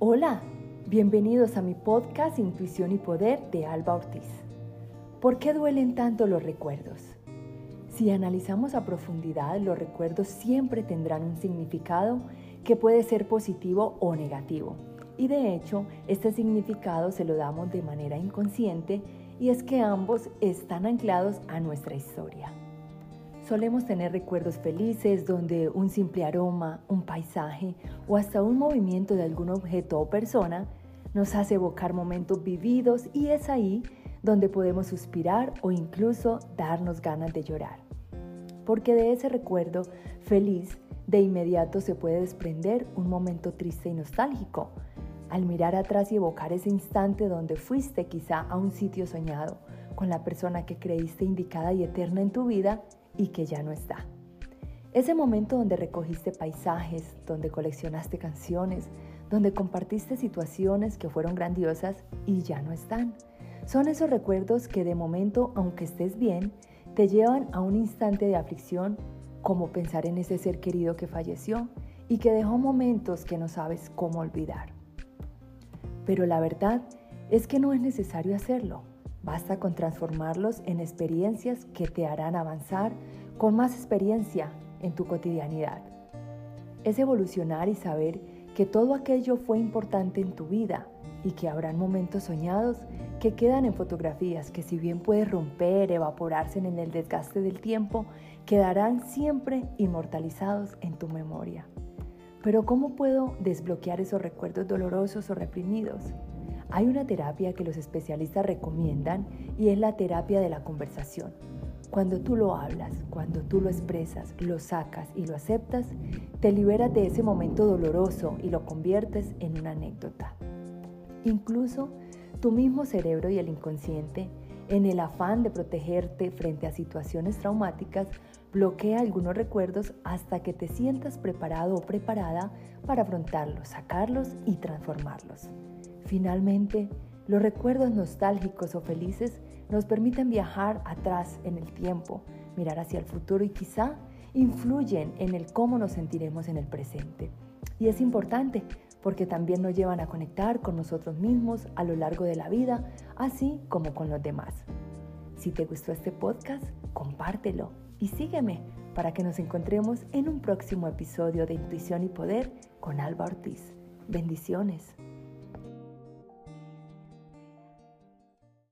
Hola, bienvenidos a mi podcast Intuición y Poder de Alba Ortiz. ¿Por qué duelen tanto los recuerdos? Si analizamos a profundidad, los recuerdos siempre tendrán un significado que puede ser positivo o negativo. Y de hecho, este significado se lo damos de manera inconsciente y es que ambos están anclados a nuestra historia. Solemos tener recuerdos felices donde un simple aroma, un paisaje o hasta un movimiento de algún objeto o persona nos hace evocar momentos vividos y es ahí donde podemos suspirar o incluso darnos ganas de llorar. Porque de ese recuerdo feliz de inmediato se puede desprender un momento triste y nostálgico. Al mirar atrás y evocar ese instante donde fuiste quizá a un sitio soñado con la persona que creíste indicada y eterna en tu vida y que ya no está. Ese momento donde recogiste paisajes, donde coleccionaste canciones, donde compartiste situaciones que fueron grandiosas y ya no están. Son esos recuerdos que de momento, aunque estés bien, te llevan a un instante de aflicción, como pensar en ese ser querido que falleció y que dejó momentos que no sabes cómo olvidar. Pero la verdad es que no es necesario hacerlo. Basta con transformarlos en experiencias que te harán avanzar con más experiencia en tu cotidianidad. Es evolucionar y saber que todo aquello fue importante en tu vida y que habrán momentos soñados que quedan en fotografías que si bien puede romper, evaporarse en el desgaste del tiempo, quedarán siempre inmortalizados en tu memoria. Pero ¿cómo puedo desbloquear esos recuerdos dolorosos o reprimidos? Hay una terapia que los especialistas recomiendan y es la terapia de la conversación. Cuando tú lo hablas, cuando tú lo expresas, lo sacas y lo aceptas, te liberas de ese momento doloroso y lo conviertes en una anécdota. Incluso tu mismo cerebro y el inconsciente, en el afán de protegerte frente a situaciones traumáticas, bloquea algunos recuerdos hasta que te sientas preparado o preparada para afrontarlos, sacarlos y transformarlos. Finalmente, los recuerdos nostálgicos o felices nos permiten viajar atrás en el tiempo, mirar hacia el futuro y quizá influyen en el cómo nos sentiremos en el presente. Y es importante porque también nos llevan a conectar con nosotros mismos a lo largo de la vida, así como con los demás. Si te gustó este podcast, compártelo y sígueme para que nos encontremos en un próximo episodio de Intuición y Poder con Alba Ortiz. Bendiciones.